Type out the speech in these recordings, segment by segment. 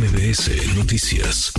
MBS Noticias.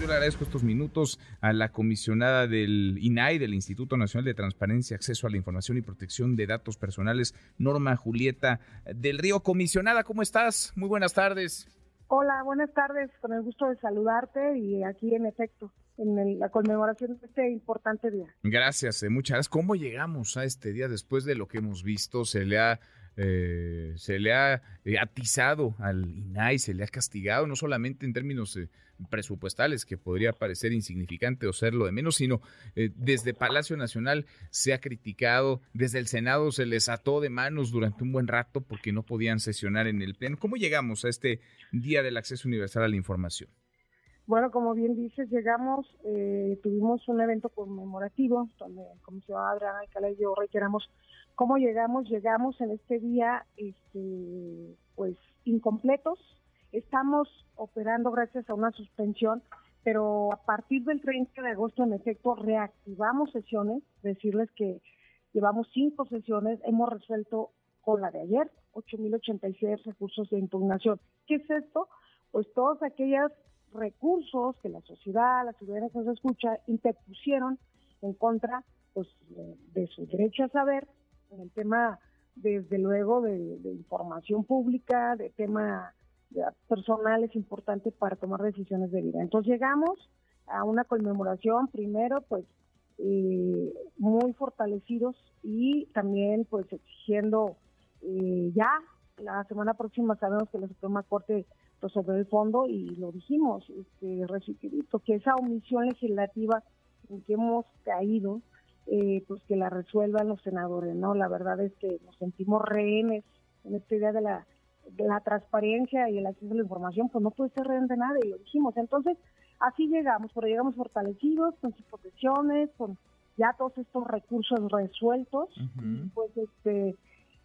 Yo le agradezco estos minutos a la comisionada del INAI, del Instituto Nacional de Transparencia, Acceso a la Información y Protección de Datos Personales, Norma Julieta del Río. Comisionada, ¿cómo estás? Muy buenas tardes. Hola, buenas tardes. Con el gusto de saludarte y aquí en efecto, en la conmemoración de este importante día. Gracias, eh, muchas gracias. ¿Cómo llegamos a este día después de lo que hemos visto? Se le ha eh, se le ha eh, atizado al INAI, se le ha castigado, no solamente en términos eh, presupuestales, que podría parecer insignificante o serlo de menos, sino desde Palacio Nacional se ha criticado, desde el Senado se les ató de manos durante un buen rato porque no podían sesionar en el Pleno. ¿Cómo llegamos a este Día del Acceso Universal a la Información? Bueno, como bien dices, llegamos, tuvimos un evento conmemorativo donde el comisionado Adrián Alcalá y yo reiteramos ¿Cómo llegamos? Llegamos en este día este, pues incompletos. Estamos operando gracias a una suspensión, pero a partir del 30 de agosto en efecto reactivamos sesiones, decirles que llevamos cinco sesiones, hemos resuelto con la de ayer 8.086 recursos de impugnación. ¿Qué es esto? Pues todos aquellos recursos que la sociedad, la ciudadanía que nos escucha, interpusieron en contra pues, de su derecho a saber en el tema, desde luego, de, información pública, de tema personal es importante para tomar decisiones de vida. Entonces llegamos a una conmemoración, primero, pues, eh, muy fortalecidos y también, pues, exigiendo eh, ya, la semana próxima sabemos que la Suprema Corte resolvió el fondo y lo dijimos, este, que esa omisión legislativa en que hemos caído eh, pues que la resuelvan los senadores, ¿no? La verdad es que nos sentimos rehenes en esta idea de la, de la transparencia y el acceso a la información, pues no puede ser rehén de nada, y lo dijimos. Entonces, así llegamos, pero llegamos fortalecidos, con sus protecciones, con ya todos estos recursos resueltos, pues este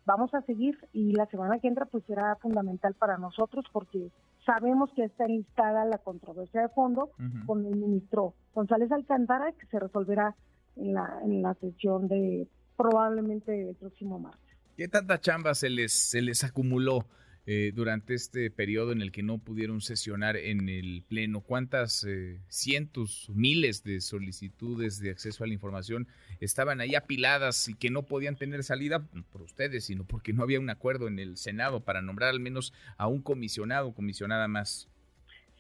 vamos a seguir y la semana que entra pues será fundamental para nosotros porque sabemos que está instada la controversia de fondo con el ministro González Alcántara que se resolverá en la, en la sesión de probablemente el próximo martes. ¿Qué tanta chamba se les, se les acumuló eh, durante este periodo en el que no pudieron sesionar en el Pleno? ¿Cuántas eh, cientos, miles de solicitudes de acceso a la información estaban ahí apiladas y que no podían tener salida por ustedes, sino porque no había un acuerdo en el Senado para nombrar al menos a un comisionado o comisionada más?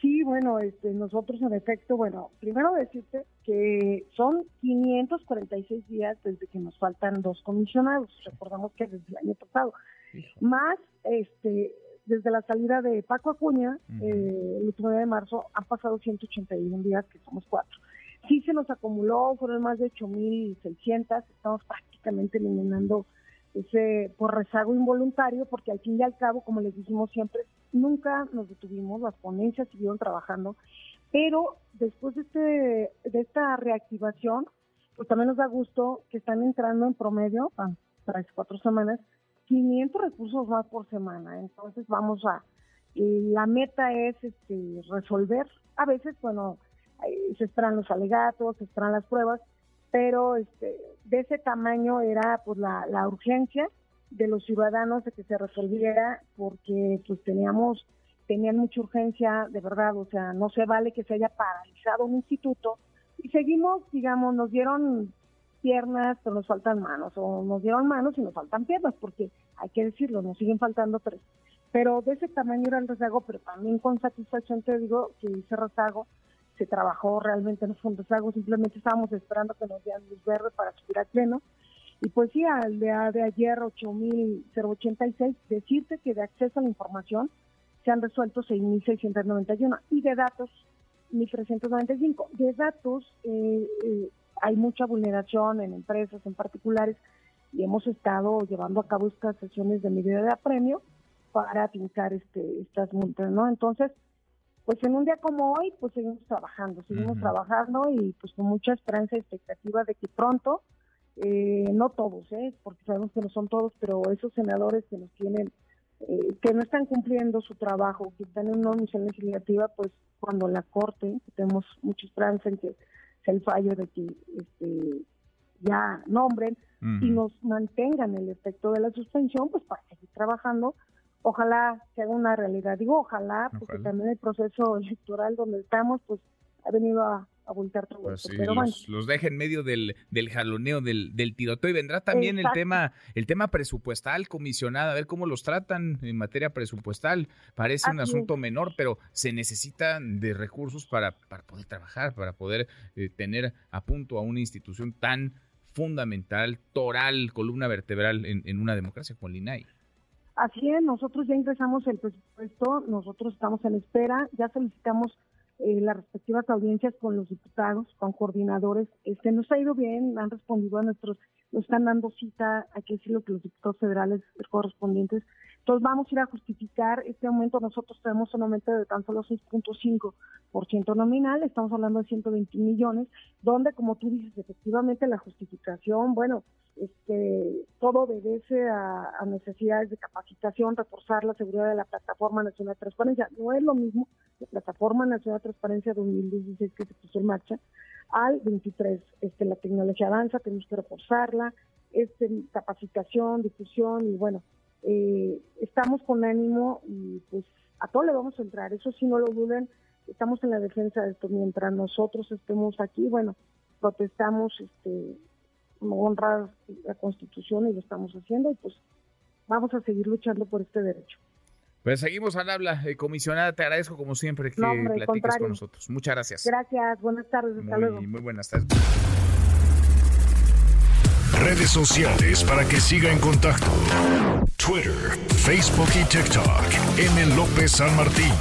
Sí, bueno, este, nosotros en efecto, bueno, primero decirte que son 546 días desde que nos faltan dos comisionados, recordamos que desde el año pasado, más este desde la salida de Paco Acuña, eh, el último día de marzo, han pasado 181 días, que somos cuatro. Sí se nos acumuló, fueron más de 8.600, estamos prácticamente eliminando ese por rezago involuntario, porque al fin y al cabo, como les dijimos siempre, nunca nos detuvimos, las ponencias siguieron trabajando, pero después de, este, de esta reactivación, pues también nos da gusto que están entrando en promedio, ah, para cuatro semanas, 500 recursos más por semana. Entonces vamos a, la meta es este, resolver, a veces, bueno, se esperan los alegatos, se esperan las pruebas, pero este, de ese tamaño era pues la, la urgencia de los ciudadanos de que se resolviera porque pues teníamos tenían mucha urgencia de verdad. O sea no se vale que se haya paralizado un instituto. Y seguimos digamos nos dieron piernas pero nos faltan manos o nos dieron manos y nos faltan piernas porque hay que decirlo nos siguen faltando tres pero de ese tamaño era el rezago pero también con satisfacción te digo que ese rezago se trabajó realmente no fue un rezago simplemente estábamos esperando que nos dieran luz verde para subir al pleno y pues sí, al de, de ayer 8.086, decirte que de acceso a la información se han resuelto 6.691 y de datos 1.395. De datos eh, eh, hay mucha vulneración en empresas, en particulares, y hemos estado llevando a cabo estas sesiones de medida de apremio para aplicar este, estas multas, ¿no? Entonces, pues en un día como hoy, pues seguimos trabajando, seguimos trabajando y pues con mucha esperanza y expectativa de que pronto eh, no todos, ¿eh? porque sabemos que no son todos, pero esos senadores que nos tienen, eh, que no están cumpliendo su trabajo, que están en una misión legislativa, pues cuando la Corte, tenemos mucha esperanza en que el fallo de que este, ya nombren y nos mantengan el efecto de la suspensión, pues para seguir trabajando. Ojalá se haga una realidad. Digo ojalá, porque también el proceso electoral donde estamos, pues ha venido a, a voltear todo pues Pero los, los, deja en medio del, del jaloneo, del, del tiroteo. Y vendrá también el tema, el tema presupuestal, comisionada, a ver cómo los tratan en materia presupuestal. Parece un asunto menor, pero se necesitan de recursos para, para poder trabajar, para poder eh, tener a punto a una institución tan fundamental, toral, columna vertebral en, en una democracia como el INAI. Así es, nosotros ya ingresamos el presupuesto, nosotros estamos en espera, ya solicitamos eh, las respectivas audiencias con los diputados, con coordinadores. Este, nos ha ido bien, han respondido a nuestros, están dando cita, hay que decirlo que los diputados federales correspondientes. Entonces vamos a ir a justificar este aumento. Nosotros tenemos un aumento de tan solo 6.5% nominal, estamos hablando de 120 millones, donde, como tú dices, efectivamente la justificación, bueno, este, todo obedece a, a, necesidades de capacitación, reforzar la seguridad de la Plataforma Nacional de Transparencia. No es lo mismo la Plataforma Nacional de Transparencia 2016 que se puso en marcha al 23. Este, la tecnología avanza, tenemos que reforzarla, este, capacitación, difusión y bueno, eh, estamos con ánimo y pues a todo le vamos a entrar. Eso sí, no lo duden, estamos en la defensa de esto. Mientras nosotros estemos aquí, bueno, protestamos este honrar la Constitución y lo estamos haciendo y pues vamos a seguir luchando por este derecho. Pues seguimos al habla, eh, comisionada, te agradezco como siempre que platiques con nosotros. Muchas gracias. Gracias, buenas tardes, hasta luego. Muy buenas tardes. Redes sociales para que siga en contacto: Twitter, Facebook y TikTok. M. López San Martín.